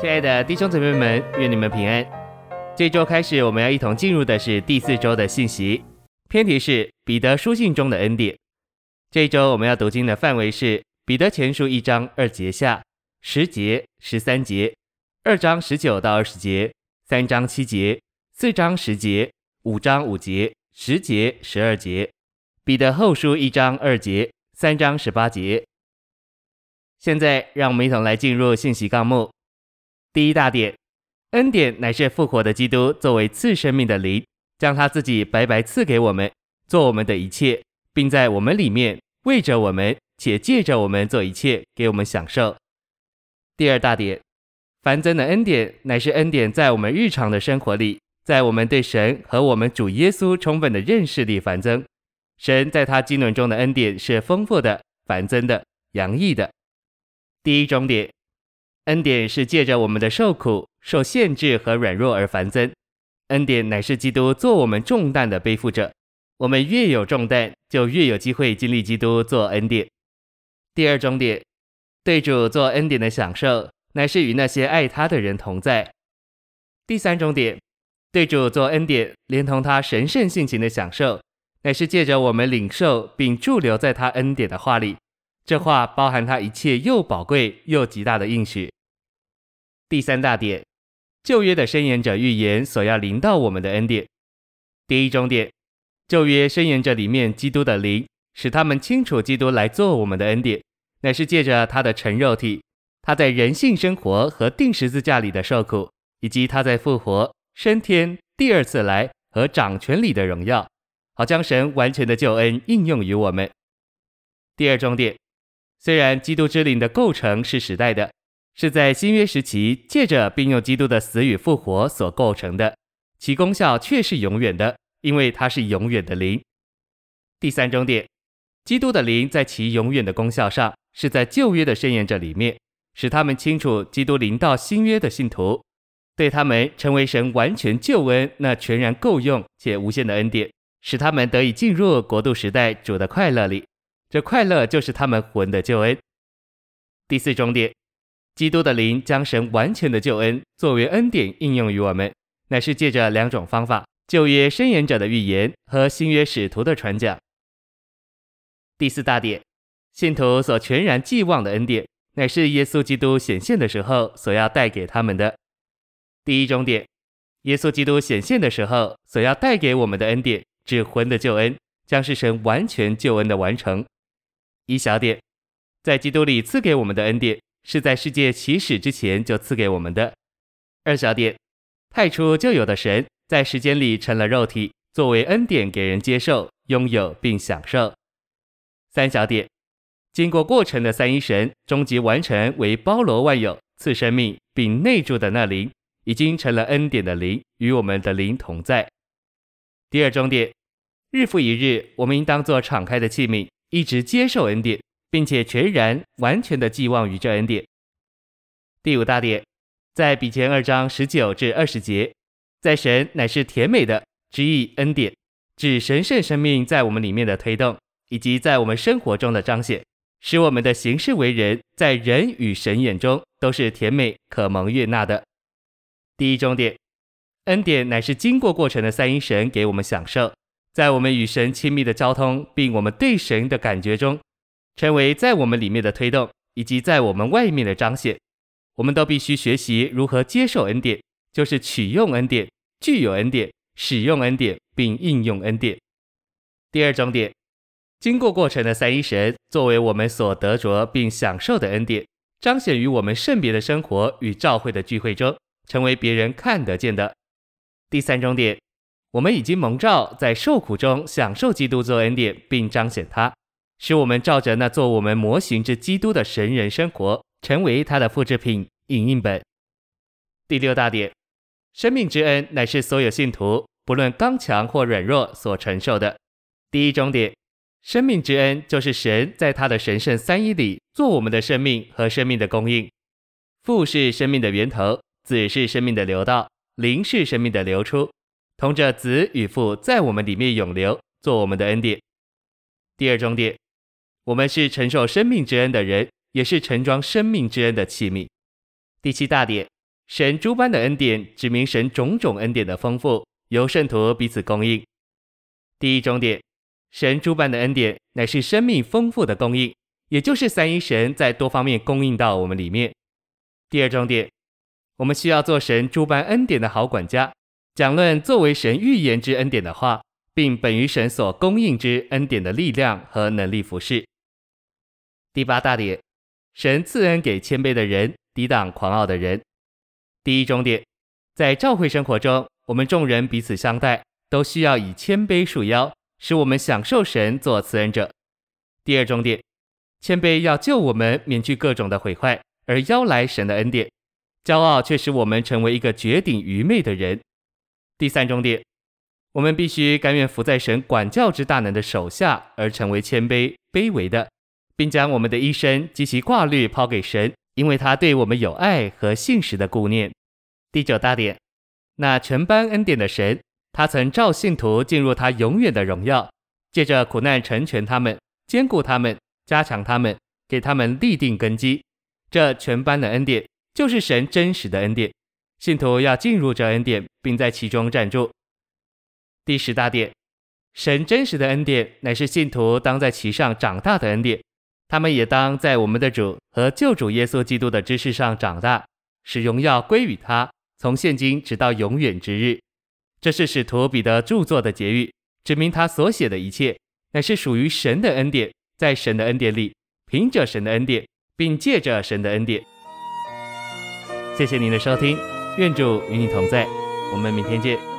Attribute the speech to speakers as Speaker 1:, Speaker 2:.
Speaker 1: 亲爱的弟兄姊妹们，愿你们平安。这周开始，我们要一同进入的是第四周的信息，篇题是彼得书信中的恩典。这一周我们要读经的范围是彼得前书一章二节下、十节、十三节、二章十九到二十节、三章七节、四章十节、五章五节、十节、十二节。彼得后书一章二节、三章十八节。现在，让我们一同来进入信息纲目。第一大点，恩典乃是复活的基督作为赐生命的灵，将他自己白白赐给我们，做我们的一切，并在我们里面为着我们，且借着我们做一切，给我们享受。第二大点，繁增的恩典乃是恩典在我们日常的生活里，在我们对神和我们主耶稣充分的认识里繁增。神在他经纶中的恩典是丰富的、繁增的、洋溢的。第一中点。恩典是借着我们的受苦、受限制和软弱而繁增。恩典乃是基督做我们重担的背负者。我们越有重担，就越有机会经历基督做恩典。第二中点，对主做恩典的享受，乃是与那些爱他的人同在。第三中点，对主做恩典，连同他神圣性情的享受，乃是借着我们领受并驻留在他恩典的话里。这话包含他一切又宝贵又极大的应许。第三大点，旧约的申言者预言所要临到我们的恩典。第一中点，旧约申言者里面基督的灵，使他们清楚基督来做我们的恩典，乃是借着他的成肉体，他在人性生活和钉十字架里的受苦，以及他在复活、升天、第二次来和掌权里的荣耀，好将神完全的救恩应用于我们。第二中点。虽然基督之灵的构成是时代的，是在新约时期借着并用基督的死与复活所构成的，其功效却是永远的，因为它是永远的灵。第三中点，基督的灵在其永远的功效上，是在旧约的申言者里面，使他们清楚基督临到新约的信徒，对他们成为神完全救恩那全然够用且无限的恩典，使他们得以进入国度时代主的快乐里。这快乐就是他们魂的救恩。第四中点，基督的灵将神完全的救恩作为恩典应用于我们，乃是借着两种方法：旧约申言者的预言和新约使徒的传讲。第四大点，信徒所全然寄望的恩典，乃是耶稣基督显现的时候所要带给他们的。第一种点，耶稣基督显现的时候所要带给我们的恩典，指魂的救恩，将是神完全救恩的完成。一小点，在基督里赐给我们的恩典，是在世界起始之前就赐给我们的。二小点，太初就有的神，在时间里成了肉体，作为恩典给人接受、拥有并享受。三小点，经过过程的三一神，终极完成为包罗万有、赐生命并内住的那灵，已经成了恩典的灵，与我们的灵同在。第二终点，日复一日，我们应当做敞开的器皿。一直接受恩典，并且全然完全的寄望于这恩典。第五大点，在比前二章十九至二十节，在神乃是甜美的之意恩典，指神圣生命在我们里面的推动，以及在我们生活中的彰显，使我们的行事为人，在人与神眼中都是甜美可蒙悦纳的。第一中点，恩典乃是经过过程的三一神给我们享受。在我们与神亲密的交通，并我们对神的感觉中，成为在我们里面的推动，以及在我们外面的彰显，我们都必须学习如何接受恩典，就是取用恩典、具有恩典、使用恩典，并应用恩典。第二中点，经过过程的三一神，作为我们所得着并享受的恩典，彰显于我们圣别的生活与教会的聚会中，成为别人看得见的。第三中点。我们已经蒙召在受苦中享受基督做恩典，并彰显他，使我们照着那做我们模型之基督的神人生活，成为他的复制品、影印本。第六大点，生命之恩乃是所有信徒不论刚强或软弱所承受的。第一中点，生命之恩就是神在他的神圣三一里做我们的生命和生命的供应。父是生命的源头，子是生命的流道，灵是生命的流出。同着子与父在我们里面永留，做我们的恩典。第二中点，我们是承受生命之恩的人，也是盛装生命之恩的器皿。第七大点，神诸般的恩典指明神种种恩典的丰富，由圣徒彼此供应。第一重点，神诸般的恩典乃是生命丰富的供应，也就是三一神在多方面供应到我们里面。第二重点，我们需要做神诸般恩典的好管家，讲论作为神预言之恩典的话，并本于神所供应之恩典的力量和能力服侍。第八大点，神赐恩给谦卑的人，抵挡狂傲的人。第一重点，在教会生活中，我们众人彼此相待，都需要以谦卑束腰，使我们享受神做赐恩者。第二重点，谦卑要救我们免去各种的毁坏，而邀来神的恩典；骄傲却使我们成为一个绝顶愚昧的人。第三重点，我们必须甘愿服在神管教之大能的手下，而成为谦卑卑微的。并将我们的一生及其挂虑抛给神，因为他对我们有爱和信实的顾念。第九大点，那全班恩典的神，他曾召信徒进入他永远的荣耀，借着苦难成全他们，坚固他们，加强他们，给他们立定根基。这全班的恩典就是神真实的恩典，信徒要进入这恩典，并在其中站住。第十大点，神真实的恩典乃是信徒当在其上长大的恩典。他们也当在我们的主和救主耶稣基督的知识上长大，使荣耀归于他，从现今直到永远之日。这是使徒彼得著作的结语，指明他所写的一切乃是属于神的恩典，在神的恩典里，凭着神的恩典，并借着神的恩典。谢谢您的收听，愿主与你同在，我们明天见。